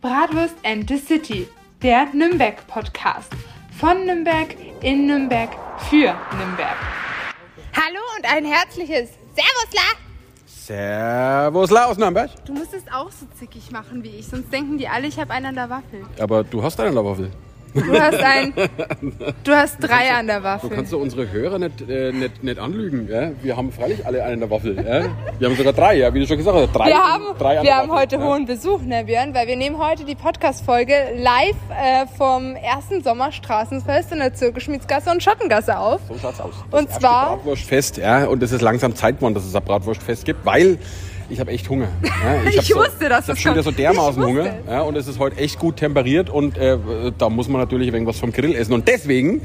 Bratwurst and the City, der Nürnberg-Podcast. Von Nürnberg, in Nürnberg, für Nürnberg. Hallo und ein herzliches Servusla! Servus, La aus Nürnberg. Du musst es auch so zickig machen wie ich, sonst denken die alle, ich habe einen an der Waffel. Aber du hast einen Waffel. Du hast ein, du hast drei an der Du Waffel. kannst doch unsere Hörer nicht, äh, nicht, nicht anlügen. Ja? Wir haben freilich alle einen an der Waffel. Ja? Wir haben sogar drei, ja? wie du schon gesagt hast. Drei, Wir haben, drei an wir haben Waffel, heute ja? hohen Besuch, ne Björn? Weil wir nehmen heute die Podcast-Folge live äh, vom ersten Sommerstraßenfest in der Zirkelschmiedsgasse und Schottengasse auf. So schaut's aus. Und Das erste zwar- Bratwurstfest, ja, und es ist langsam Zeit geworden, dass es ein Bratwurstfest gibt, weil ich habe echt Hunger. Ja, Ich so, wusste, dass Ich schon wieder so dermaßen Ich Hunger. Ja, und es ist heute echt gut temperiert und äh, da muss man natürlich ein wenig was vom Grill essen. Und deswegen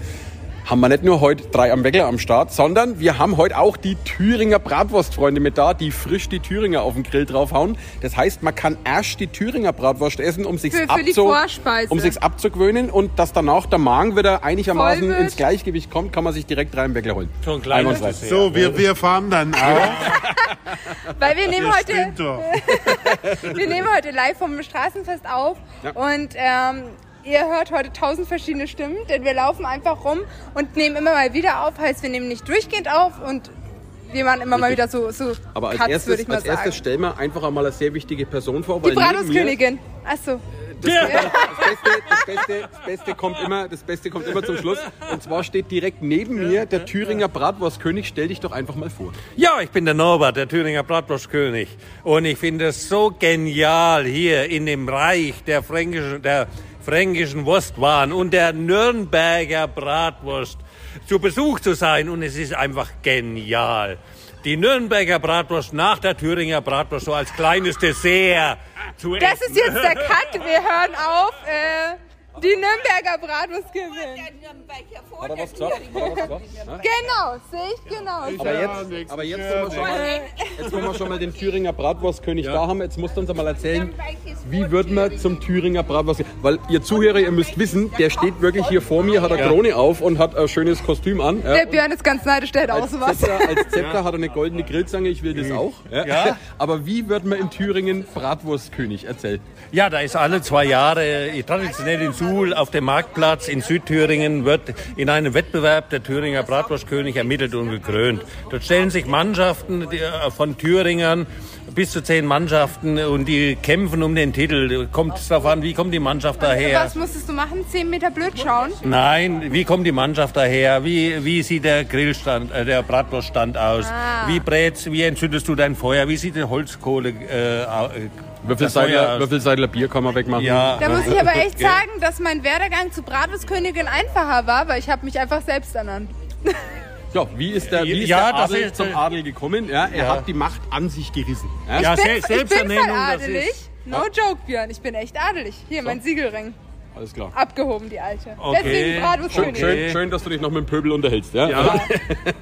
haben wir nicht nur heute drei am Weckler am Start, sondern wir haben heute auch die Thüringer Bratwurstfreunde mit da, die frisch die Thüringer auf den Grill draufhauen. Das heißt, man kann erst die Thüringer Bratwurst essen, um sich Für- für die Vorspeise. um sich's abzugewöhnen und dass danach der Magen wieder einigermaßen ins Gleichgewicht kommt, kann man sich direkt drei am Weckler holen. Kleines Einwandfrei. So, wir, wir fahren dann auch. Weil wir nehmen heute, wir nehmen heute live vom Straßenfest auf Ja. und ähm, ihr hört heute tausend verschiedene Stimmen, denn wir laufen einfach rum und nehmen immer mal wieder auf. Heißt, wir nehmen nicht durchgehend auf und wir machen immer mal wieder so, so Aber als Cuts, würde erstes, ich mal als sagen. erstes stellen wir einfach einmal eine sehr wichtige Person vor. Die Bratwurstkönigin. Achso. Das, das, Beste, das, Beste, das, Beste kommt immer, das Beste kommt immer zum Schluss. Und zwar steht direkt neben mir der Thüringer Bratwurstkönig. Stell dich doch einfach mal vor. Ja, ich bin der Norbert, der Thüringer Bratwurstkönig. Und ich finde es so genial, hier in dem Reich der fränkischen, der fränkischen Wurstwaren und der Nürnberger Bratwurst zu Besuch zu sein. Und es ist einfach genial. Die Nürnberger Bratwurst nach der Thüringer Bratwurst so als kleines Dessert zu Das essen. ist jetzt der Cut. Wir hören auf. Äh, die Nürnberger Bratwurst gewinnt. Hat er was gesagt? Genau, sehe ich genau. Aber jetzt, aber jetzt, wo wir schon mal, jetzt, wo wir schon mal den Thüringer Bratwurstkönig da haben, jetzt musst du uns einmal erzählen, wie wird man zum Thüringer Bratwurst? Weil ihr Zuhörer, ihr müsst wissen, der steht wirklich hier vor mir, hat eine Krone auf und hat ein schönes Kostüm an. Ja. Der Björn ist ganz neidisch, der hat auch Als sowas. Zepter, als Zepter hat er eine goldene Grillzange, ich will das auch. Ja. Ja. Aber wie wird man in Thüringen Bratwurstkönig? Erzähl. Ja, da ist alle zwei Jahre traditionell in Suhl auf dem Marktplatz in Südthüringen wird in einem Wettbewerb der Thüringer Bratwurstkönig ermittelt und gekrönt. Dort stellen sich Mannschaften äh, von Thüringern bis zu zehn Mannschaften und die kämpfen um den Titel. Kommt es darauf an, wie kommt die Mannschaft daher? Was musstest du machen? Zehn Meter blöd schauen? Nein, wie kommt die Mannschaft daher? Wie, wie sieht der Grillstand, äh, der Bratwurststand aus? Ah. Wie brätst, wie entzündest du dein Feuer? Wie sieht die Holzkohle äh, au- äh, Wie viel, das Feuer Seidler, aus? wie viel Seidler Bier kann man wegmachen? Ja. Da muss ich aber echt sagen, dass mein Werdegang zu Bratwurstkönigin einfacher war, weil ich habe mich einfach selbst ernannt. Ja, wie ist der, wie ist Ja, der das Adel ist, zum Adel gekommen? Ja, er Ja. hat die Macht an sich gerissen. Ja? Ich bin, Se- ich bin voll Selbsternennung, das adelig. ist- No joke, Björn. Ich bin echt adelig. Hier, mein Siegelring. Alles klar. Abgehoben, die alte. Okay. Deswegen Schön, Bratwurstkönigin. schön, schön, dass du dich noch mit dem Pöbel unterhältst. Ja? Ja,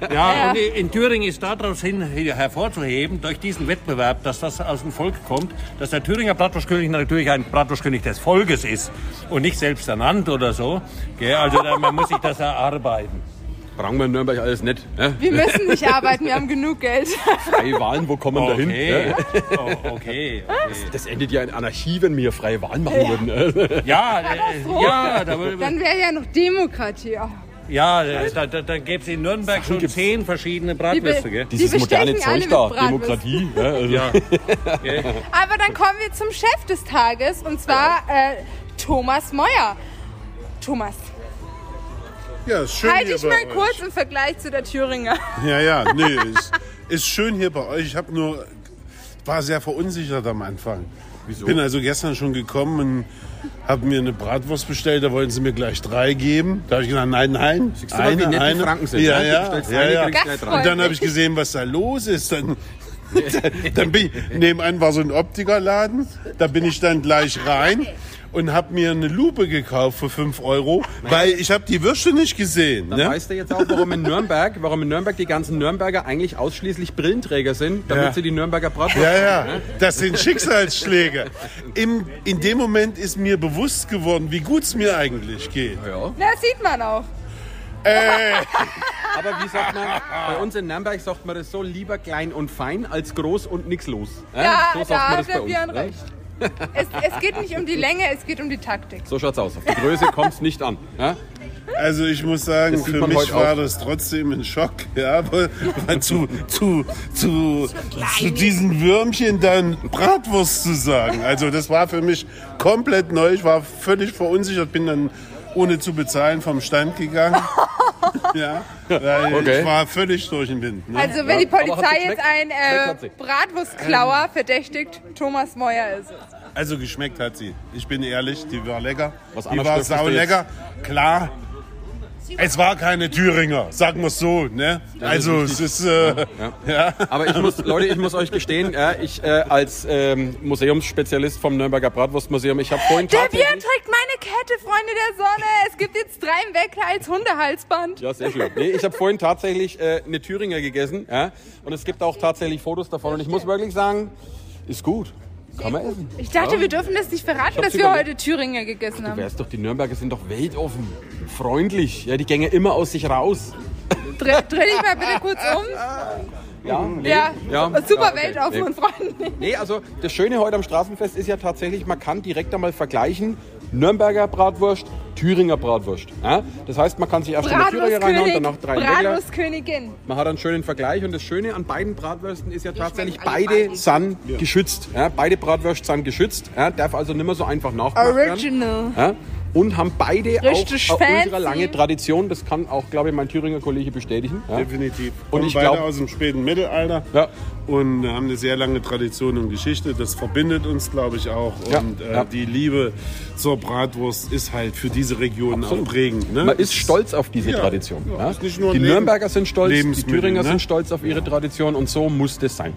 ja, Ja. und in Thüringen ist daraus hin hervorzuheben, durch diesen Wettbewerb, dass das aus dem Volk kommt, dass der Thüringer Bratwurstkönig natürlich ein Bratwurstkönig des Volkes ist und nicht selbst ernannt oder so. Also da, man muss sich das erarbeiten. Brauchen wir in Nürnberg alles nicht. Ja? Wir müssen nicht arbeiten, wir haben genug Geld. Freie Wahlen, wo kommen wir dahin? Okay, Ja? oh, okay. Das endet ja in Anarchie, wenn wir freie Wahlen machen würden. Ja, äh, ja, da, Dann wäre ja noch Demokratie. Oh. ja, da, da, da gäbe es in Nürnberg schon gibt's. zehn verschiedene Die Bratwürste. Gell? Die Dieses moderne bestechen alle Zeug da. Demokratie. Ja, also. Ja. Aber dann kommen wir zum Chef des Tages und zwar äh, Thomas Meuer. Thomas, Ja, ist schön halte hier ich bei mal euch. kurz im Vergleich zu der Thüringer. Ja, ja, nee, ist, ist schön hier bei euch. Ich habe nur, war sehr verunsichert am Anfang. Wieso? Bin also gestern schon gekommen und habe mir eine Bratwurst bestellt. Da wollten sie mir gleich drei geben. Da habe ich gesagt, nein, nein, Siehst du mal, wie nett die Franken sind, Ja, ne? Du ja, bestellst ja, eine, ja. kriegst gleich drei. Und dann habe ich gesehen, was da los ist. Dann, dann bin ich, nebenan war so ein Optikerladen. Da bin ich dann gleich rein und habe mir eine Lupe gekauft für 5 Euro, weil ich habe die Würste nicht gesehen. Dann Ne? weißt du jetzt auch, warum in Nürnberg, warum in Nürnberg die ganzen Nürnberger eigentlich ausschließlich Brillenträger sind, damit Ja. sie die Nürnberger Bratwurst. Ja, ja, das sind Schicksalsschläge. Im, in dem Moment ist mir bewusst geworden, wie gut es mir eigentlich geht. Ja. Das sieht man auch. Aber wie sagt man, bei uns in Nürnberg sagt man das so, lieber klein und fein als groß und nix los. Ja, so sagt da man hat das bei uns. Ne? recht. Es, es geht nicht um die Länge, es geht um die Taktik. So schaut's aus. Auf die Größe kommt's nicht an. Ja? Also ich muss sagen, für mich war auch. das trotzdem ein Schock, ja, weil, weil zu, zu, zu, zu diesen Würmchen dann Bratwurst zu sagen. Also das war für mich komplett neu. Ich war völlig verunsichert, bin dann ohne zu bezahlen vom Stand gegangen. ja, weil Okay. ich war völlig durch den Wind. Ne? Also wenn die Polizei jetzt einen äh. Bratwurstklauer verdächtigt, Thomas Meuer ist es. Also geschmeckt hat sie. Ich bin ehrlich, die war lecker. Was die anderes war sau lecker. Klar. Es war keine Thüringer, sagen wir so. Ne? Also es ist äh, ja. Aber ich muss, Leute, ich muss euch gestehen, ja, ich äh, als ähm, Museumsspezialist vom Nürnberger Bratwurstmuseum, ich habe vorhin Der. Björn trägt meine Kette, Freunde der Sonne. Es gibt jetzt drei im Weckler als Hundehalsband. Ja, sehr schön. Nee, ich habe vorhin tatsächlich äh, eine Thüringer gegessen. Ja? Und es gibt auch tatsächlich Fotos davon. Und ich muss wirklich sagen, ist gut. Kann man essen. Ich dachte, Ja. wir dürfen das nicht verraten, dass wir heute Thüringer gegessen Du haben. weißt doch, die Nürnberger sind doch weltoffen, freundlich. Ja, die gänge immer aus sich raus. Dreh, dreh dich mal bitte kurz um. Ja, nee, Ja, ja, super ja, okay, weltoffen nee. und freundlich. Nee, also das Schöne heute am Straßenfest ist ja tatsächlich, man kann direkt einmal vergleichen, Nürnberger Bratwurst, Thüringer Bratwurst. Ja? Das heißt, man kann sich erst eine Thüringer reinhauen, danach drei. Bratwurstkönigin. Man hat einen schönen Vergleich und das Schöne an beiden Bratwürsten ist ja tatsächlich, beide sind geschützt. Ja, beide Bratwürste sind geschützt, ja, darf also nicht mehr so einfach nachgemacht werden. Original. Und haben beide Richtig auch eine ultra lange Tradition. Das kann auch, glaube ich, mein Thüringer Kollege bestätigen. Ja. Definitiv. Und Kommen ich beide glaub- aus dem späten Mittelalter Ja. und haben eine sehr lange Tradition und Geschichte. Das verbindet uns, glaube ich, auch. Ja, Und äh, die Liebe zur Bratwurst ist halt für diese Region auch prägend. Ne? Man ist stolz auf diese Ja, Tradition. ja, Ja. ist nicht nur Die Nürnberger sind stolz, die Thüringer ne? sind stolz auf ihre Tradition und so muss das sein.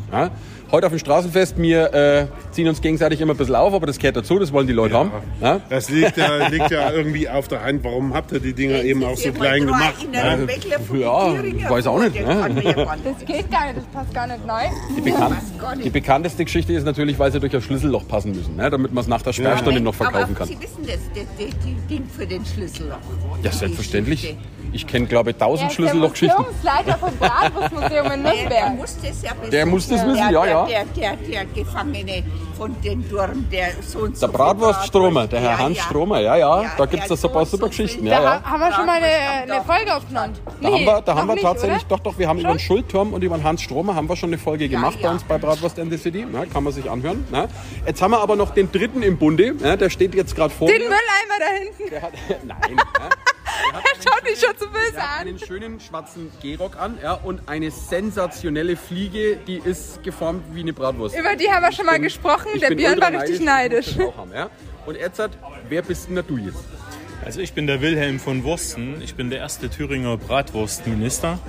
Ja. Heute auf dem Straßenfest, wir äh, ziehen uns gegenseitig immer ein bisschen auf, aber das gehört dazu, das wollen die Leute haben. Ja. Das liegt ja, liegt ja irgendwie auf der Hand. Warum habt ihr die Dinger eben auch so klein gemacht? Ja, ich weiß auch nicht, ne? Das geht gar nicht, das passt gar nicht neu. Die, bekannt, die bekannteste Geschichte ist natürlich, weil sie durch ein Schlüsselloch passen müssen, ne, damit man es nach der Sperrstunde noch verkaufen Aber kann. Sie wissen das, das, das, das Ding für den Schlüsselloch. Ja, selbstverständlich. Ich kenne, glaube ich, tausend Schlüssellochgeschichten. Der Museumsleiter vom Bratwurstmuseum in Der, der Nürnberg. muss das ja wissen. Der muss das wissen, der, ja, der, ja. Der, der, der Gefangene von den Turm, der so und so Der Bratwurststromer, der Herr Ja, Hans ja. Stromer, ja, ja, Ja, da gibt es da so ein paar so super Geschichten. Ja, Da ja. ha- haben wir schon mal eine, eine Folge aufgenommen. Da haben wir, da haben wir nicht, tatsächlich, oder? doch, doch, wir haben über den Schon? Schulturm und über den Hans Stromer haben wir schon eine Folge gemacht bei ja. uns bei Bratwurst in the City. Na, kann man sich anhören. Na. Jetzt haben wir aber noch den dritten im Bunde, ja, der steht jetzt gerade vor Den mir. Mülleimer da hinten. Der hat, nein, ja, schaut mich schon zu böse an. einen schönen schwarzen Gehrock an ja, und eine sensationelle Fliege, die ist geformt wie eine Bratwurst. Über die haben wir schon mal gesprochen. Ich Der bin Björn war richtig ich neidisch. auch haben, ja. Und hat, wer bist denn da du jetzt? Also ich bin der Wilhelm von Wursten. Ich bin der erste Thüringer Bratwurstminister,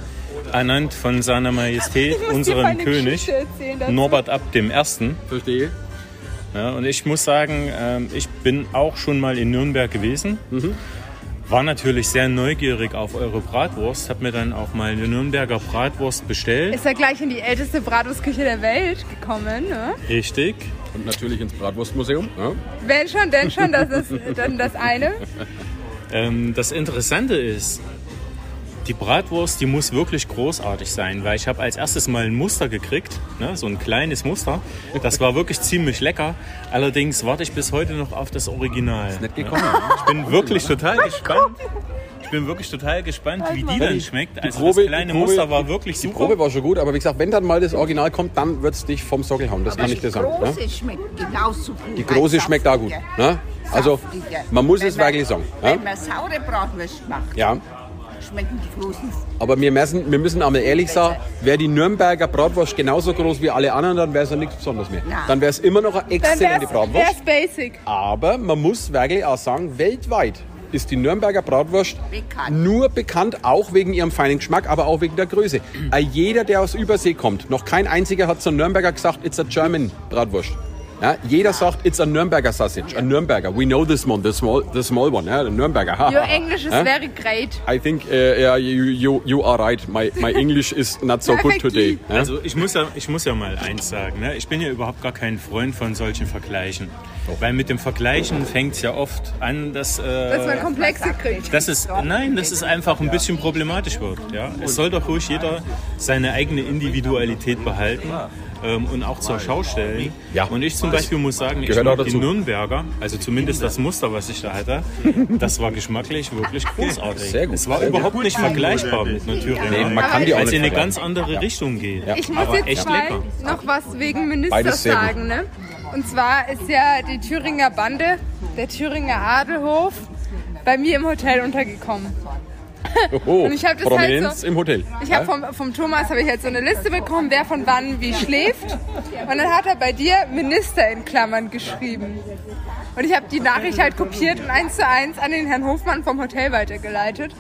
ernannt von seiner Majestät, unserem König. Norbert Ab dem Ersten. Verstehe. Ja, und ich muss sagen, ähm, ich bin auch schon mal in Nürnberg gewesen. Mhm. War natürlich sehr neugierig auf eure Bratwurst. Hab mir dann auch mal eine Nürnberger Bratwurst bestellt. Ist er gleich in die älteste Bratwurstküche der Welt gekommen. Ne? Richtig. Und natürlich ins Bratwurstmuseum. Ja. Wenn schon, denn schon, das ist dann das eine. Ähm, das Interessante ist, die Bratwurst, die muss wirklich großartig sein, weil ich habe als erstes mal ein Muster gekriegt, ne, so ein kleines Muster. Das war wirklich ziemlich lecker. Allerdings warte ich bis heute noch auf das Original. Nicht gekommen. Ich bin wirklich total gespannt. Ich bin wirklich total gespannt, wie die dann schmeckt. Also das kleine Muster war wirklich Die super. Probe war schon gut, aber wie gesagt, wenn dann mal das Original kommt, dann wird es dich vom Sockel hauen. Das kann ich dir Die sagen. Ne? große schmeckt genauso gut. Die große schmeckt auch gut. Ne? Also, man muss es wirklich sagen. Ja? Wenn man saure Bratwurst macht, ja. Schmecken die großen. Aber wir müssen, wir müssen einmal ehrlich sagen, wäre die Nürnberger Bratwurst genauso groß wie alle anderen, dann wäre es ja nichts Besonderes mehr. Nein. Dann wäre es immer noch eine Dann exzellente Bratwurst. wär's basic. Aber man muss wirklich auch sagen, weltweit ist die Nürnberger Bratwurst Bekannt. nur bekannt, auch wegen ihrem feinen Geschmack, aber auch wegen der Größe. Äh, Jeder, der aus Übersee kommt, noch kein einziger hat zur Nürnberger gesagt, it's a German Bratwurst. Ja, jeder sagt, it's a Nürnberger sausage, a Nürnberger. We know this one, the small, the small one, ja, the Nürnberger. Ha, Your. English is Ja? very great. I think uh, yeah, you, you, you are right. My, my English is not so good today. Ja? Also ich muss, ja, ich muss ja mal eins sagen. Ne? Ich bin ja überhaupt gar kein Freund von solchen Vergleichen. Weil mit dem Vergleichen fängt es ja oft an, dass, Dass man äh, Komplexe kriegt. dass es, nein, dass es einfach ein bisschen problematisch wird. Ja? Es soll doch ruhig jeder seine eigene Individualität behalten. Ähm, und auch zur Schau stellen. Ja. Und ich zum Beispiel muss sagen, ich Gehört auch mag die dazu. Nürnberger, also zumindest das Muster, was ich da hatte, das war geschmacklich wirklich großartig. Sehr gut. Es war Sehr gut. überhaupt nicht vergleichbar mit einer Thüringer. Nee, man kann die auch weil sie in nicht eine ganz andere Richtung geht. Ich muss Aber jetzt echt mal lecker. noch was wegen Minister Beides sehr gut. sagen. Ne? Und zwar ist ja die Thüringer Bande, der Thüringer Adelhof, bei mir im Hotel untergekommen. Oh, Und ich hab das Prominenz halt so- im Hotel. Ich habe vom, vom Thomas habe ich halt so eine Liste bekommen, wer von wann wie schläft. Und dann hat er bei dir Minister in Klammern geschrieben. Und ich habe die Nachricht halt kopiert und eins zu eins an den Herrn Hofmann vom Hotel weitergeleitet.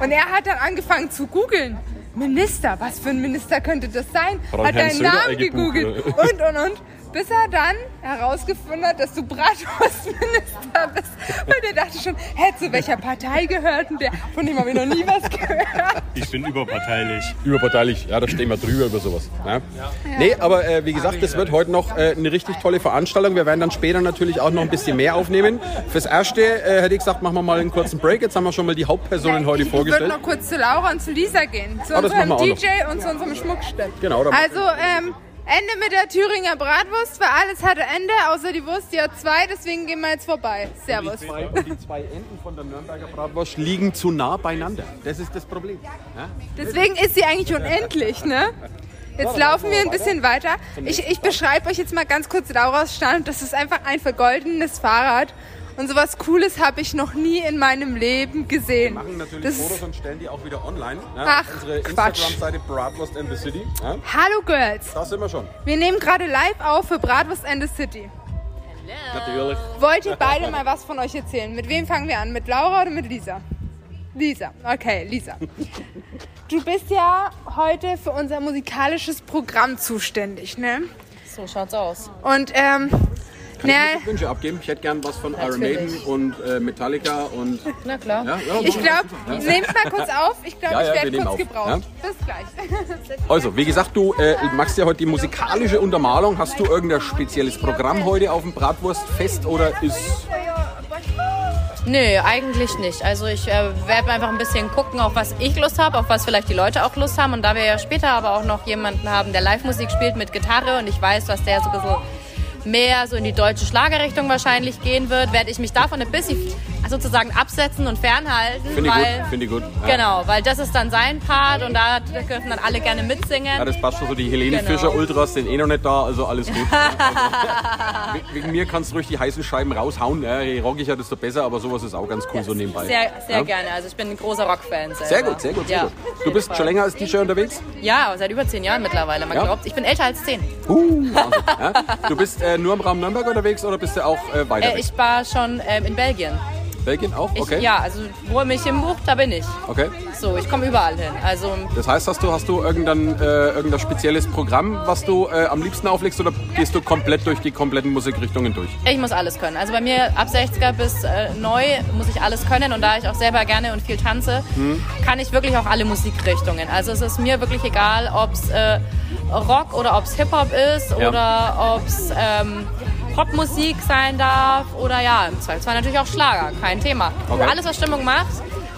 Und er hat dann angefangen zu googeln. Minister, was für ein Minister könnte das sein? Hat er deinen Namen gegoogelt und und und. Bis er dann herausgefunden hat, dass du Bratwurstminister bist. Und er dachte schon, hä, zu welcher Partei gehört denn der? Von dem habe ich noch nie was gehört. Ich bin überparteilich. Überparteilich, ja, da stehen wir drüber über sowas. Ja. Nee, aber äh, wie gesagt, das wird heute noch äh, eine richtig tolle Veranstaltung. Wir werden dann später natürlich auch noch ein bisschen mehr aufnehmen. Fürs Erste äh, hätte ich gesagt, machen wir mal einen kurzen Break. Jetzt haben wir schon mal die Hauptpersonen heute ich, Ich würde vorgestellt. noch kurz zu Laura und zu Lisa gehen. Zu Ah, unserem wir DJ und zu unserem Schmuckstück. Genau, da- Also, ähm, Ende mit der Thüringer Bratwurst, weil alles hatte Ende, außer die Wurst, die hat zwei, deswegen gehen wir jetzt vorbei. Servus. Und die zwei Enden von der Nürnberger Bratwurst liegen zu nah beieinander. Das ist das Problem. Ja? Deswegen ist sie eigentlich unendlich, ne? Jetzt laufen wir ein bisschen weiter. Ich, ich beschreibe euch jetzt mal ganz kurz Lauras Stand. Das ist einfach ein vergoldenes Fahrrad. Und sowas Cooles habe ich noch nie in meinem Leben gesehen. machen natürlich Das Fotos und stellen die auch wieder online. Ja? Ach, Unsere Quatsch. Instagram-Seite Bratwurst in the City. Ja? Hallo Girls, Da sind wir schon. wir nehmen gerade live auf für Bratwurst and the City. Natürlich. Wollt ihr beide mal was von euch erzählen? Mit wem fangen wir an? Mit Laura oder mit Lisa? Lisa, okay, Lisa. Du bist ja heute für unser musikalisches Programm zuständig, ne? So schaut's aus. Und ähm, Kann ne, ich Wünsche abgeben? Ich hätte gern was von Iron. Maiden und äh, Metallica und Na klar. ja, ja, ich glaube, wir. nehmt mal kurz auf. Ich glaube, Ja, ja, ich werde kurz auf. gebraucht. Bis gleich. Also, wie gesagt, du äh, machst ja heute die musikalische Untermalung. Hast du irgendein spezielles Programm heute auf dem Bratwurstfest oder ist Nö, eigentlich nicht. Also ich äh, werde einfach ein bisschen gucken, auf was ich Lust habe, auf was vielleicht die Leute auch Lust haben. Und da wir ja später aber auch noch jemanden haben, der Live-Musik spielt mit Gitarre und ich weiß, dass der so bisschen mehr so in die deutsche Schlagerrichtung wahrscheinlich gehen wird, werde ich mich davon ein bisschen sozusagen absetzen und fernhalten. Finde ich weil, gut, finde ich gut. Ja. Genau, weil das ist dann sein Part und da dürfen dann alle gerne mitsingen. Ja, das passt schon so. Die Helene Genau. Fischer Ultras sind eh noch nicht da, also alles gut. also, we- wegen mir kannst du ruhig die heißen Scheiben raushauen. Ja, je rockiger, desto besser, aber sowas ist auch ganz cool so nebenbei. Sehr, sehr ja? gerne. Also ich bin ein großer Rockfan. selber. Sehr gut, sehr gut, sehr ja, gut. Du bist schon länger als DJ unterwegs? Ja, seit über zehn Jahren mittlerweile, man Ja? glaubt. Ich bin älter als zehn. Uh, ja? Du bist äh, nur im Raum Nürnberg unterwegs oder bist du auch äh, weiter Äh, ich war schon ähm, in Belgien. Belgien auch? Ich, Okay. Ja, also wo ihr mich hinbucht, da bin ich. okay. So, ich komme überall hin. Also Das heißt, hast du, hast du irgendein, äh, irgendein spezielles Programm, was du äh, am liebsten auflegst oder gehst du komplett durch die kompletten Musikrichtungen durch? ich muss alles können. Also bei mir ab 60er bis äh, neu muss ich alles können und da ich auch selber gerne und viel tanze, Hm. kann ich wirklich auch alle Musikrichtungen. Also es ist mir wirklich egal, ob es äh, Rock oder ob es Hip-Hop ist Ja. oder ob es ähm, Popmusik sein darf oder ja, im Zweifelsfall natürlich auch Schlager, kein Thema. Okay. Alles, was Stimmung macht,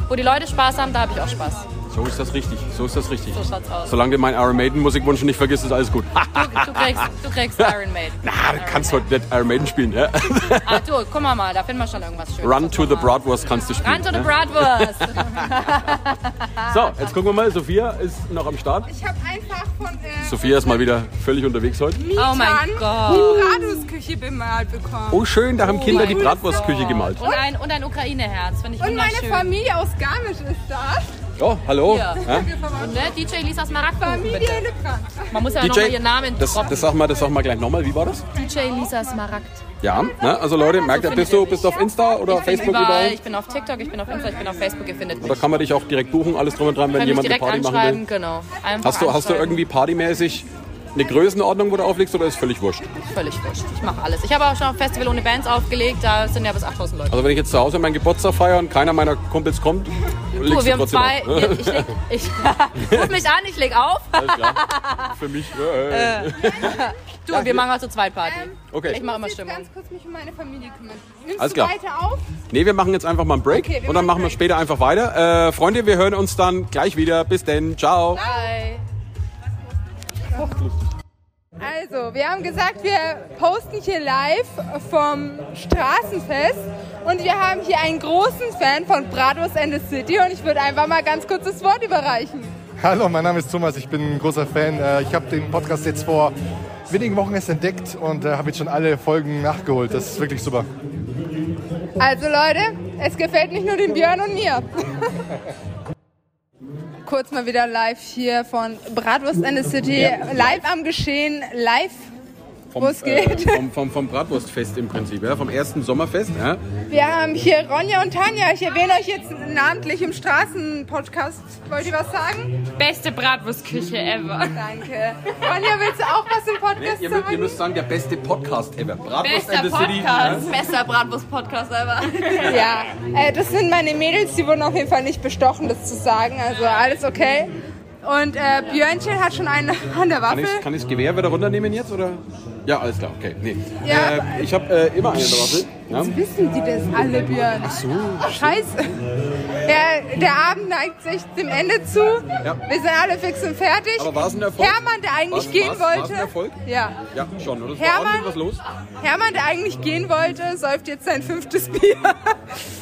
wo die Leute Spaß haben, da habe ich auch Spaß. So ist das richtig, so ist das richtig. So schaut's aus. Solange du meinen Iron Maiden Musikwunsch nicht vergisst, ist alles gut. Du, du, kriegst, du kriegst Iron Maiden. na, du kannst heute nicht Iron Maiden spielen. Ja? Ah, du, guck mal mal, da finden wir schon irgendwas Schönes. Run to the Bratwurst kannst du spielen. Run to the? Bratwurst. So, jetzt gucken wir mal. Sophia ist noch am Start. Ich habe einfach von äh, Sophia ist mal wieder völlig unterwegs heute. Oh mein Mietern Gott. die Bratwurstküche bemalt bekommen. Oh, schön, da haben Kinder die Bratwurstküche gemalt. Und ein, und ein Ukraine-Herz, finde ich Und meine. Familie aus Garmisch ist da. Oh, hallo. Ja. Ja? Und ne, DJ Lisa Smaragdkuchen, Familie bitte. Man muss ja nochmal ihren Namen das, droppen. das, sag mal, das sag mal gleich nochmal. Wie war das? DJ Lisa Smaragd. Ja, ne? also Leute, merkt ihr, bist du, bist du auf Insta oder Ich Facebook überall. überall? Ich bin auf TikTok, ich bin auf Insta, ich bin auf Facebook, ihr findet mich. Da kann man dich auch direkt buchen, alles drum und dran, wenn jemand eine direkt Party machen anschreiben, will. genau. Einfach Hast du, hast du irgendwie partymäßig eine Größenordnung, wo du auflegst oder ist völlig wurscht? Völlig wurscht. Ich mache alles. Ich habe auch schon auf Festival ohne Bands aufgelegt, da sind ja bis 8000 Leute. Also wenn ich jetzt zu Hause meinen Geburtstag feiere und keiner meiner Kumpels kommt, Du, wir haben zwei. Wir, ich leg, ich, ruf mich an, ich leg auf. Alles klar. Für mich. äh, äh. Du, wir machen also zwei Party. Okay. Ich mache immer Ich muss Stimmung. ganz kurz mich um meine Familie kümmern. Nimmst Alles du klar. weiter auf? Nee, wir machen jetzt einfach mal einen Break Okay, und dann machen wir später einfach weiter. Äh, Freunde, wir hören uns dann gleich wieder. Bis denn. Ciao. Bye. Also, wir haben gesagt, wir posten hier live vom Straßenfest und wir haben hier einen großen Fan von Bratwurst and the City und ich würde einfach mal ganz kurz das Wort überreichen. Hallo, mein Name ist Thomas, ich bin ein großer Fan. Äh, Ich habe den Podcast jetzt vor wenigen Wochen erst entdeckt und äh, habe jetzt schon alle Folgen nachgeholt. Das ist wirklich super. Also Leute, es gefällt nicht nur dem Björn und mir. Kurz mal wieder live hier von Bratwurst and the City, live am Geschehen, live Vom, Wo es geht. Äh, vom, vom, vom Bratwurstfest im Prinzip, ja? vom ersten Sommerfest. Ja? Wir haben hier Ronja und Tanja. Ich erwähne euch jetzt namentlich im Straßenpodcast. Wollt ihr was sagen? Beste Bratwurstküche ever. Danke. Ronja, willst du auch was im Podcast Ihr, mü- ihr sagen? müsst sagen, der beste Podcast ever. Bratwurst Bester and the City. Podcast. Bester Bratwurst-Podcast ever. Ja, äh, das sind meine Mädels, die wurden auf jeden Fall nicht bestochen, das zu sagen. Also alles okay. Und äh, Björnchen hat schon einen an der Kann Waffe. ich, kann ich das Gewehr wieder runternehmen jetzt? Oder? Ja, alles klar, okay. Nee. Ja. Äh, ich habe äh, immer eine in Waffe. Ja? Wissen die das alle, Björn? Ach so. Scheiße. Der, der Abend neigt sich dem Ende zu. Ja. Wir sind alle fix und fertig. Aber war es ein Erfolg? Hermann, der eigentlich War's- gehen war's- war's wollte. ein Erfolg? Ja. Ja, schon. Oder? War Hermann? was los. Hermann, der eigentlich gehen wollte, säuft jetzt sein fünftes Bier.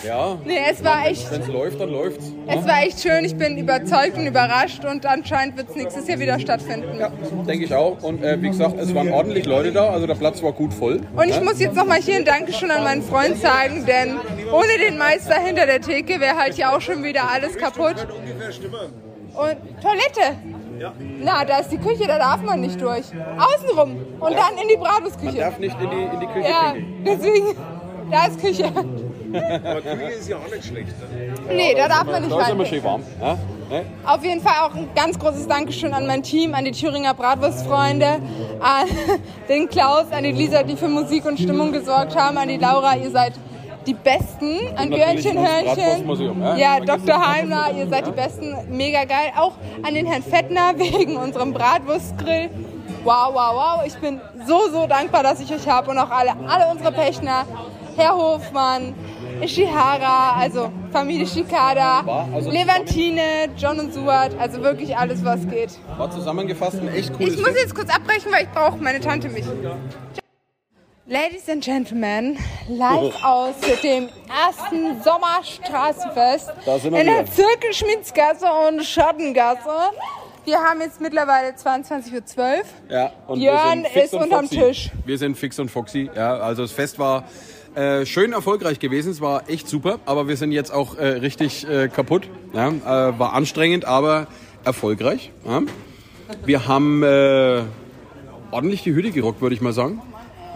Ja. Nee, es war echt, Wenn es läuft, dann läuft's. es war echt schön. Ich bin überzeugt und überrascht und anscheinend wird es nächstes Jahr wieder stattfinden. Ja, denke ich auch. Und äh, wie gesagt, es waren ordentlich Leute da. Also der Platz war gut voll. Und ich muss jetzt nochmal hier ein Dankeschön an meinen Freund sagen, denn ohne den Meister hinter der Theke wäre halt hier auch schon wieder alles kaputt. Und Toilette. Na, da ist die Küche, da darf man nicht durch. Außenrum und dann in die Man Bratwurstküche. darf nicht in die, in die Küche Ja, pinkeln. deswegen, da ist Küche. Küche ist ja auch nicht schlecht. Nee, da darf man nicht Da ist immer rein. schön warm. Ja? Ne? Auf jeden Fall auch ein ganz großes Dankeschön an mein Team, an die Thüringer Bratwurstfreunde, an den Klaus, an die Lisa, die für Musik und Stimmung gesorgt haben, an die Laura, ihr seid die Besten, an Björnchen Hörnchen. Ja? Ja, Dr. Heimler, ihr seid die Besten, mega geil. Auch an den Herrn Fettner wegen unserem Bratwurstgrill. Wow, wow, wow. Ich bin so, so dankbar, dass ich euch habe und auch alle, alle unsere Pächtner. Herr Hofmann, Ishihara, also Familie Shikada, also Levantine, John und Suat, also wirklich alles, was geht. War zusammengefasst ein echt cooles Ich muss jetzt kurz abbrechen, weil ich brauche meine Tante mich. Ladies and Gentlemen, live aus dem ersten Sommerstraßenfest Da sind wir in der wieder. Zirkelschmiedsgasse und Schattengasse. Wir haben jetzt mittlerweile 22.12 Uhr. Ja, und Björn ist und unterm. Tisch. Wir sind fix und foxy. Ja, also das Fest war äh, schön erfolgreich gewesen. Es war echt super, aber wir sind jetzt auch äh, richtig äh, kaputt. Ja, äh, war anstrengend, aber erfolgreich. Ja. Wir haben äh, ordentlich die Hütte gerockt, würde ich mal sagen.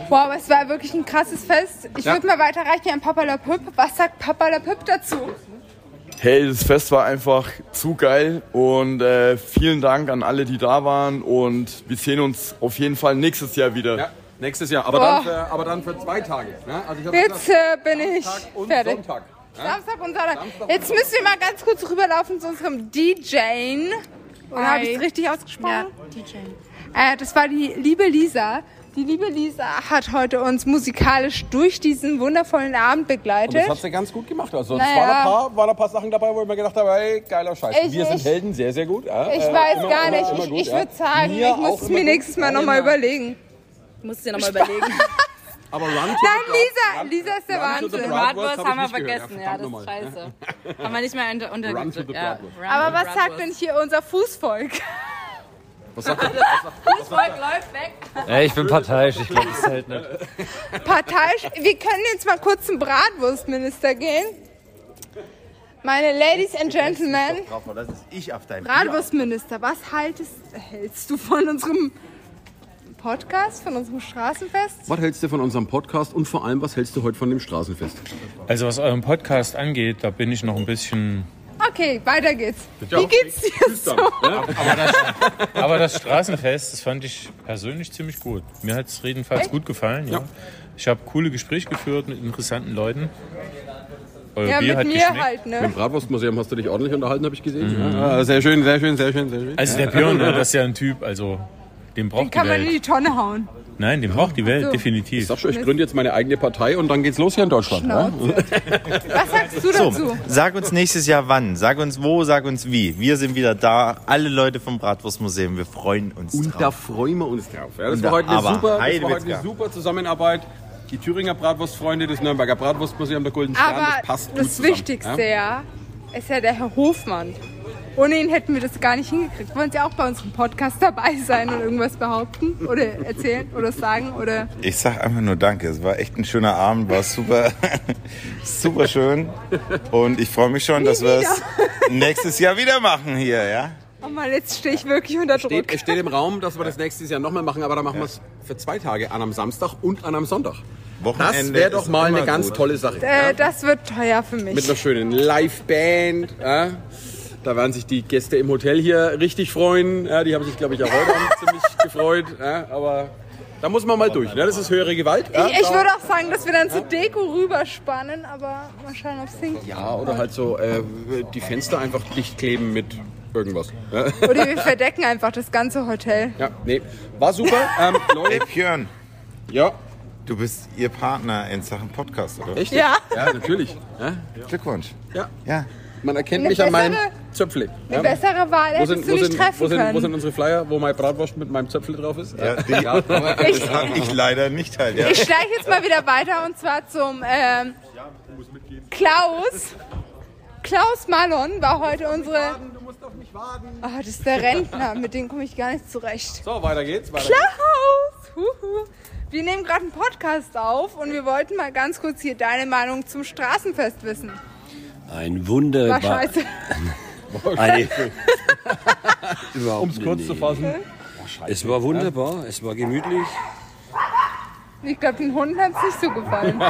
Wow, es war wirklich ein krasses Fest. Ich Ja. würde mal weiterreichen an Papa La Püpp. Was sagt Papa La Püpp dazu? Hey, das Fest war einfach zu geil und äh, vielen Dank an alle, die da waren und wir sehen uns auf jeden Fall nächstes Jahr wieder. Ja, nächstes Jahr, aber, dann, für, aber dann für zwei Tage. Ja, also ich Jetzt gesagt, äh, bin ich Samstag und fertig. Sonntag. Samstag und Sonntag. Jetzt müssen wir mal ganz kurz rüberlaufen zu unserem DJ. Oder habe ich es richtig ausgesprochen? DJ. Äh, das war die liebe Lisa. Die liebe Lisa hat heute uns musikalisch durch diesen wundervollen Abend Und das begleitet. hat sie ganz gut gemacht. Also es Naja. waren, ein paar, waren ein paar Sachen dabei, wo ich mir gedacht habe, hey, geiler Scheiß. Ich- wir sind ich- Helden, sehr, sehr gut. Ja, Ich äh, weiß immer- gar immer- nicht. immer ich gut, ich ja. würde sagen, Mir ich muss es mir nächstes Mal Ja, nochmal immer. Überlegen. Musst du dir nochmal überlegen. Aber Run to Nein, Lisa, Run- Lisa ist der Wahnsinn. Bratwurst Bratwurst hab ich haben wir vergessen. Ja, Ja, das ist scheiße. Haben wir nicht mehr unter, Run to the. Ja, Aber was sagt denn hier unser Fußvolk? Was sagt er? Fußvolk läuft weg. Ey, ich bin parteiisch, ich glaube, das hält nicht. Parteiisch. Wir können jetzt mal kurz zum Bratwurstminister gehen. Meine Ladies and Gentlemen, Das ist ich auf deinem Bratwurstminister, was haltest, hältst du von unserem Podcast, von unserem Straßenfest? Was hältst du von unserem Podcast und vor allem, was hältst du heute von dem Straßenfest? Also was euren Podcast angeht, da bin ich noch ein bisschen... Okay, weiter geht's. Ja, Wie geht's dir so? Aber das Straßenfest, das fand ich persönlich ziemlich gut. Mir hat es jedenfalls gut gefallen. Ja. Ja. Ich habe coole Gespräche geführt mit interessanten Leuten. Euer Ja, Bier mit hat mir geschmeckt. halt, Im ne? Bratwurstmuseum hast du dich ordentlich unterhalten, habe ich gesehen. Ja, sehr schön, sehr schön, sehr schön, sehr schön. Also der Björn, ne, das ist ja ein Typ, also Den Den braucht die kann man in die Welt. Tonne hauen. Nein, den braucht die Welt, so. Ich definitiv. sag schon, ich gründe jetzt meine eigene Partei und dann geht's los hier in Deutschland. Ja? Was sagst du So, dazu? sag uns nächstes Jahr wann, sag uns wo, sag uns wie. Wir sind wieder da, alle Leute vom Bratwurstmuseum, wir freuen uns Und da drauf. freuen wir uns drauf. Ja, das Und war da- heute eine super, das war heute eine super Zusammenarbeit. Die Thüringer Bratwurstfreunde, das Nürnberger Bratwurstmuseum, der Golden Stern, Aber das passt gut das. Wichtigste ja, ist ja der Herr Hofmann. Ohne ihn hätten wir das gar nicht hingekriegt. Wollen Sie auch bei unserem Podcast dabei sein und irgendwas behaupten oder erzählen oder sagen oder Ich sag einfach nur Danke. Es war echt ein schöner Abend, war super, super schön. Und ich freue mich schon, dass wir es nächstes Jahr wieder machen hier, ja? oh Mann, jetzt stehe ich wirklich unter Druck. Steht, es steht im Raum, dass wir das nächstes Jahr nochmal machen, aber dann machen wir es für zwei Tage, an einem Samstag und an einem Sonntag. Das Wochenende wäre doch mal eine ganz gut. tolle Sache. Äh, das wird teuer für mich. Mit einer schönen Live-Band. Ja? Da werden sich die Gäste im Hotel hier richtig freuen. Ja, die haben sich, glaube ich, auch heute Abend ziemlich gefreut. Ja, aber da muss man mal durch. Ne? Das ist höhere Gewalt. Ja, ich, ich würde auch sagen, dass wir dann zur Deko rüberspannen, aber mal schauen, ob es hinkt. Ja, oder halt so äh, die Fenster einfach dicht kleben mit irgendwas. Oder wir verdecken einfach das ganze Hotel. ja nee. War super. Ähm, Leute, Ey, Björn, ja, du bist ihr Partner in Sachen Podcast, oder? echt? Ja. Ja, natürlich. Ja, Glückwunsch. ja. Ja. Man erkennt Eine mich an meinem Zöpfle. Eine Ja. bessere Wahl Wo hättest sind, du wo, nicht sind, treffen wo, sind, wo können. sind unsere Flyer, wo mein Bratwurst mit meinem Zöpfle drauf ist? Ja, die, Ich- das hab ich leider nicht halt, ja. Ich steige jetzt mal wieder weiter und zwar zum ähm, Klaus. Klaus Malon war heute unsere. Ah, das ist der Rentner, mit dem komme ich gar nicht zurecht. So, weiter geht's. Weiter Klaus! Huhu. Wir nehmen gerade einen Podcast auf und wir wollten mal ganz kurz hier deine Meinung zum Straßenfest wissen. Ein War wunderbar. scheiße. Eine, Um es kurz zu fassen. es war wunderbar, es war gemütlich. Ich glaube, den Hunden hat es nicht so gefallen.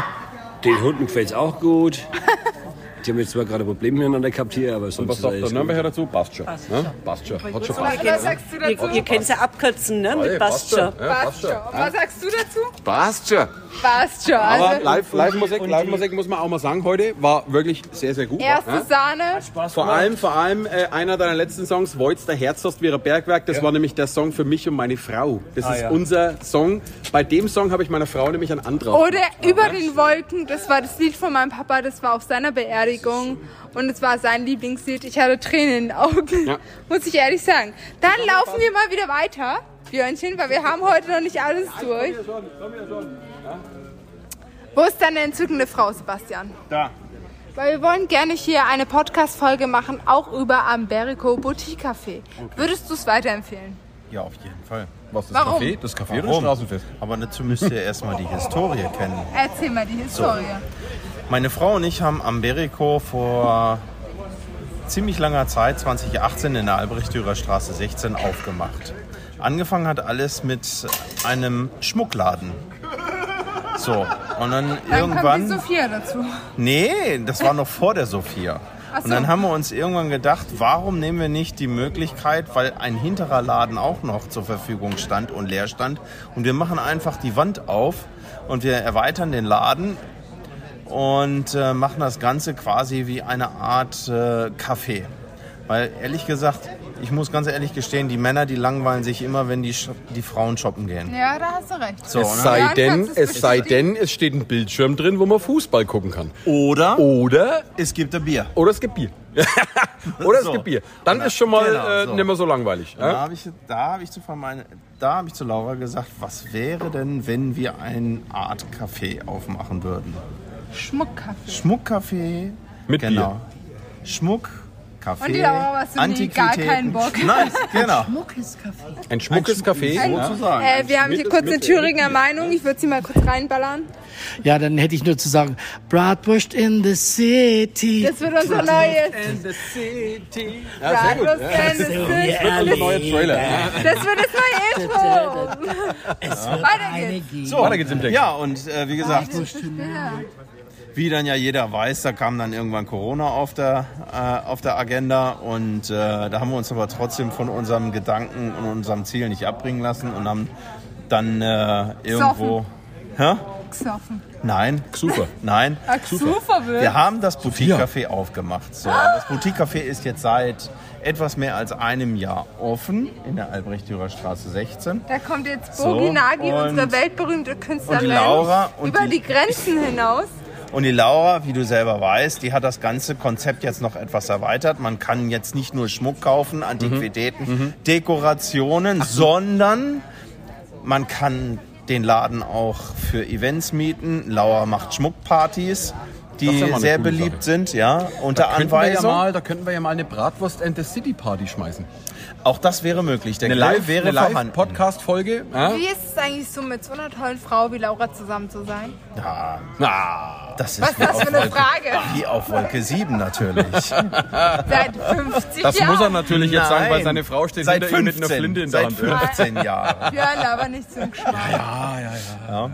Den Hunden gefällt es auch gut. Die haben jetzt zwar gerade Probleme miteinander gehabt hier, aber sonst Was ist sagt der. Nürnberger dazu? Passt schon. Ne? Passt schon. Hat schon passt. Was sagst du dazu? Ihr, ihr könnt es ja abkürzen, ne? Mit passt schon. Ja, Passt passt schon. schon. Und was sagst du dazu? Passt schon. Passt schon. Aber Also, Live- Live-Musik Live Musik muss man auch mal sagen, heute war wirklich sehr, sehr gut. erste Ja? Sahne. Vor allem, vor allem äh, einer deiner letzten Songs, Voits, der Herzhorst wie Bergwerk, das war nämlich der Song für mich und meine Frau. Das ist unser Song. Bei dem Song habe ich meiner Frau nämlich einen Antrag. Oder über den Wolken, das war das Lied von meinem Papa, das war auf seiner Beerdigung und es war sein Lieblingslied. Ich hatte Tränen in den Augen, Ja. muss ich ehrlich sagen. Dann laufen wir mal wieder weiter, Björnchen, weil wir haben heute noch nicht alles durch. Wo ist deine entzückende Frau, Sebastian? Da. Weil wir wollen gerne hier eine Podcast-Folge machen, auch über Amberico Boutique Café. Würdest du es weiterempfehlen? Ja, auf jeden Fall. Was, das Warum? Café? Das Café oder das Warum? Straßenfest? Aber dazu müsst ihr erstmal die Historie kennen. Erzähl mal die Historie. Meine Frau und ich haben Amberico vor ziemlich langer Zeit, 2018, in der Albrecht-Dürer Straße 16 aufgemacht. Angefangen hat alles mit einem Schmuckladen. So, und dann, Dann irgendwann... kommt die Sophia dazu. Nee, das war noch vor der Sophia. So. Und dann haben wir uns irgendwann gedacht, warum nehmen wir nicht die Möglichkeit, weil ein hinterer Laden auch noch zur Verfügung stand und leer stand. Und wir machen einfach die Wand auf und wir erweitern den Laden und äh, machen das Ganze quasi wie eine Art äh, Café. Weil ehrlich gesagt, ich muss ganz ehrlich gestehen, die Männer, die langweilen sich immer, wenn die, die Frauen shoppen gehen. Ja, da hast du recht. So, Es ne? sei denn, es sei denn, es steht ein Bildschirm drin, wo man Fußball gucken kann. Oder Oder, es gibt ein Bier. oder es gibt Bier. oder es So. gibt Bier. Dann ist schon mal Genau, äh, so. nicht mehr so langweilig. Da Ja? habe ich, da hab ich, zu meine, da hab ich zu Laura gesagt, was wäre denn, wenn wir eine Art Café aufmachen würden? Schmuckkaffee. Schmuckcafé. Mit genau. Schmuck, Kaffee, Und die Laura, was nie, gar keinen Bock. Nein, genau. Ein schmuckes Café. Ein- Sozusagen. Äh, wir haben hier kurz eine Thüringer Meinung. Ich würde sie mal kurz reinballern. Ja, dann hätte ich nur zu sagen, Bratwurst in the city. Das wird unser neues. Sehr gut. Bratwurst Ja. in the City. Unser neuer Trailer. Das wird das neue Intro. Es wird Weiter geht's. So, Weiter geht's im Text. Ja, und äh, wie gesagt. Wie dann ja jeder weiß, da kam dann irgendwann Corona auf der, äh, auf der Agenda und äh, da haben wir uns aber trotzdem von unserem Gedanken und unserem Ziel nicht abbringen lassen und haben dann äh, irgendwo... Hä? gesoffen. Nein. Xufer. Nein. Ah, Xufer. Wir haben das Boutique-Café aufgemacht. So, das Boutique-Café ist jetzt seit etwas mehr als einem Jahr offen in der Albrecht-Dürer Straße 16. Da kommt jetzt So, Bogi Nagi, und- unsere weltberühmte Künstlerin, und die Laura und über die- die Grenzen hinaus. Und die Laura, wie du selber weißt, die hat das ganze Konzept jetzt noch etwas erweitert. Man kann jetzt nicht nur Schmuck kaufen, Antiquitäten, Dekorationen, sondern man kann den Laden auch für Events mieten. Laura macht Schmuckpartys, die ja sehr beliebt Sache. sind, ja, unter da könnten wir ja Anweisung. mal, Da könnten wir ja mal eine Bratwurst and the City Party schmeißen. Auch das wäre möglich. Der eine Live, wäre eine Live vorhanden. Podcast-Folge. Ja? Wie ist es eigentlich so, mit so einer tollen Frau wie Laura zusammen zu sein? Ja, Na, das ist Was ist das für eine Wolke- Frage? Wie auf Wolke 7 natürlich. Seit 50 Das Jahren. muss er natürlich jetzt sagen, weil Nein. seine Frau steht Seit hinter ihm mit einer 15, Flinte in der seit Hand. 15 Jahren. Björn, aber nicht zum Geschmack. Ja, ja, ja. Ja.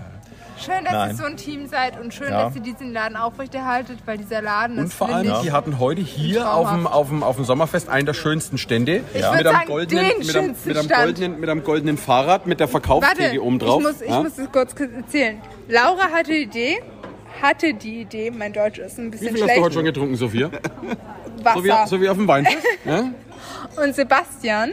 Schön, dass Nein. ihr so ein Team seid und schön, Ja. dass ihr diesen Laden aufrechterhaltet, weil dieser Laden Und ist, vor allem, finde ich, die hatten heute hier auf dem, auf, dem, auf dem Sommerfest einen der schönsten Stände. Ja. mit, einem sagen, goldenen, den mit, einem, mit, einem goldenen, mit einem goldenen Fahrrad, mit der Verkaufstheke oben drauf. ich muss, ich ja. muss es kurz erzählen. Laura hatte die Idee, hatte die Idee, mein Deutsch ist ein Wie bisschen viel hast du schlecht, heute schon getrunken, Sophia? Wasser. So wie, so wie auf dem Weinfest? ja? Und Sebastian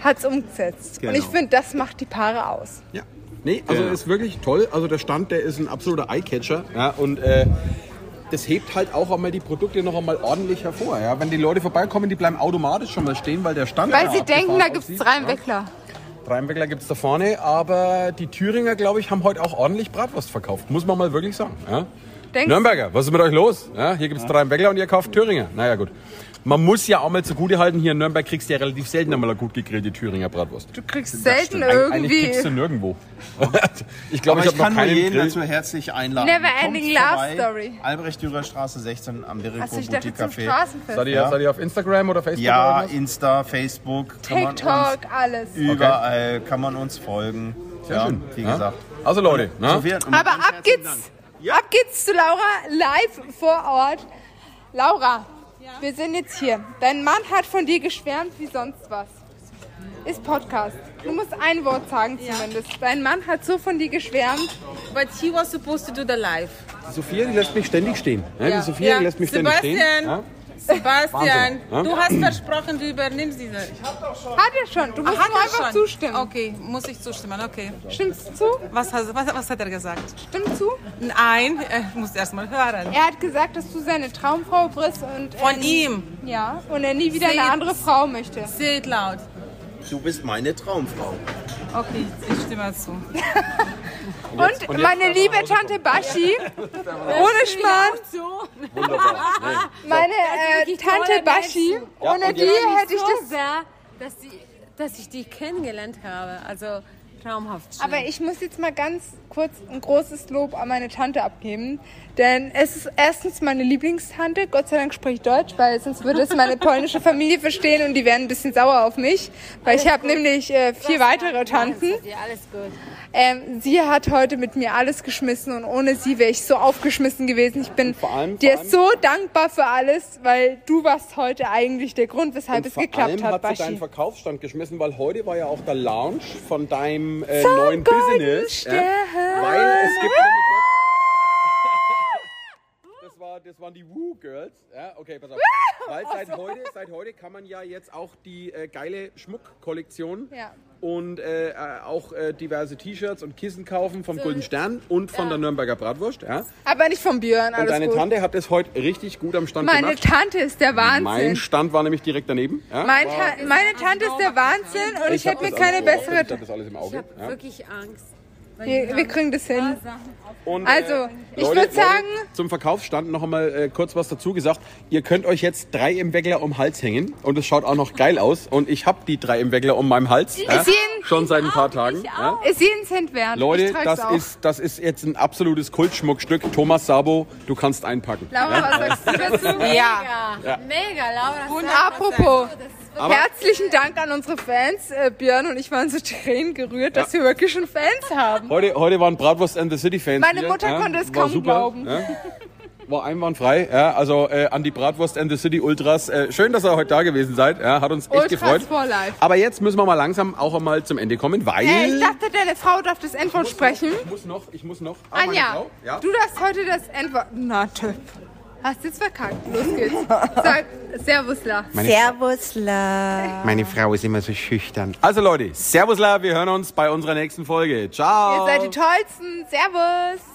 hat es umgesetzt. Genau. Und ich finde, das macht die Paare aus. Ja. Nee, also Ja. ist wirklich toll. Also der Stand, der ist ein absoluter Eyecatcher. Ja, und äh, das hebt halt auch einmal die Produkte noch einmal ordentlich hervor. Ja. Wenn die Leute vorbeikommen, die bleiben automatisch schon mal stehen, weil der Stand Weil ja sie denken, da gibt es aussieht, drei ja. Weckler. Rheinbeckler gibt es da vorne, aber die Thüringer, glaube ich, haben heute auch ordentlich Bratwurst verkauft. Muss man mal wirklich sagen. Ja? Denkst- Nürnberger, was ist mit euch los? Ja, hier gibt es drei Weckler und ihr kauft Thüringer. Naja, gut. Man muss ja auch mal zugute halten, hier in Nürnberg kriegst du ja relativ selten einmal eine gut gegrillte Thüringer Bratwurst. Du kriegst selten. Eig- Eigentlich irgendwie. kriegst du nirgendwo. ich glaube, ich habe noch kann nur jeden Grill. dazu herzlich einladen. Never Kommt ending love vorbei. story. Albrecht-Dürer Straße 16 am Berico ich Boutique Café. Seid ihr, seid ihr auf Instagram oder Facebook? Ja, oder? Insta, Facebook. TikTok, alles. Überall kann man uns folgen. Sehr ja, schön. Wie Ja. gesagt. Also Leute, ne? Aber ab geht's, ab geht's zu Laura live vor Ort. Laura, wir sind jetzt hier. Dein Mann hat von dir geschwärmt wie sonst was. Ist Podcast. Du musst ein Wort sagen zumindest. Dein Mann hat so von dir geschwärmt. But he was supposed to do the live. Die Sophia, die lässt mich ständig stehen. Ja, Ja. Die Sophia, Ja. lässt mich ständig stehen. Sebastian. Wahnsinn, ja? du hast versprochen, du übernimmst diese. Hat er schon. Du musst hat nur er einfach schon? zustimmen. Okay, muss ich zustimmen, okay. Stimmst du zu? Was, has- was, was hat er gesagt? Stimmt zu? Nein, er muss erst mal hören. Er hat gesagt, dass du seine Traumfrau bist und Von er, ihm? Ja, und er nie wieder eine andere Frau möchte. Say it laut. Du bist meine Traumfrau. Okay, ich stimme zu. Und, meine liebe Tante Baschi, ohne Schmarrn, meine äh, Tante Baschi, ohne die hätte ich das... sehr, dass, die, dass ich die kennengelernt habe. Also traumhaft. schön. Aber ich muss jetzt mal ganz kurz ein großes Lob an meine Tante abgeben. Denn es ist erstens meine Lieblingstante. Gott sei Dank spricht Deutsch, weil sonst würde es meine polnische Familie verstehen und die wären ein bisschen sauer auf mich. Weil ich habe nämlich äh, vier weitere Tanten. Ja, alles gut. Ähm, sie hat heute mit mir alles geschmissen und ohne sie wäre ich so aufgeschmissen gewesen. Ich bin dir so dankbar für alles, weil du warst heute eigentlich der Grund, weshalb es vor geklappt allem hat, hat sie deinen Verkaufsstand geschmissen, weil heute war ja auch der Launch von deinem äh, neuen Business. Stern. Weil es gibt nämlich jetzt, das, war, das waren die Woo Girls. Ja, okay, pass auf. Weil seit heute, seit heute kann man ja jetzt auch die äh, geile Schmuckkollektion Ja. und äh, äh, auch äh, diverse T-Shirts und Kissen kaufen vom Golden Stern und von der Nürnberger Bratwurst. Ja. Aber nicht vom Björn, Und alles deine gut. Tante hat das heute richtig gut am Stand Meine gemacht. Tante ist der Wahnsinn. Mein Stand war nämlich direkt daneben. Ja. Mein War- Ta meine Tante ist der Wahnsinn und ich, hab hätte mir das keine im bessere. Ich hab das alles im Auge. Ich habe ja. wirklich Angst. Wir, wir kriegen das hin. Und, Also, äh, ich würde sagen, Leute, zum Verkaufsstand noch einmal äh, kurz was dazu gesagt. Ihr könnt euch jetzt drei im Weckler um den Hals hängen und es schaut auch noch geil aus. Und ich habe die drei im Weckler um meinem Hals. Ist ja, jeden- schon seit ein paar Tagen. Ja. ist jeden Cent wert. Leute, das auch. ist, das ist jetzt ein absolutes Kultschmuckstück. Thomas Sabo, du kannst einpacken. Laura, was sagst du dazu? Mega. Ja. Mega, Laura. Und apropos, Aber- herzlichen Dank an unsere Fans. Äh, Björn und ich waren so Tränen gerührt, dass wir wirklich schon Fans haben. Heute, heute waren Bratwurst and the City Fans Meine hier, Mutter ja, konnte es kaum super, glauben. Ja. war einwandfrei. Ja, also äh, an die Bratwurst and the City Ultras. Äh, schön, dass ihr heute da gewesen seid. Ja, hat uns echt Ultras gefreut. for life. Aber jetzt müssen wir mal langsam auch einmal zum Ende kommen, weil... Hey, ich dachte, deine Frau darf das Endwort sprechen. Ich muss noch, ich muss noch. Ah, Anja? Ja? du darfst heute das Endwort. Na, Typ. Hast jetzt verkackt. Los geht's. Sag Servusla. Meine- Servusla. Meine Frau ist immer so schüchtern. Also Leute, Servusla, wir hören uns bei unserer nächsten Folge. Ciao. Ihr seid die Tollsten. Servus.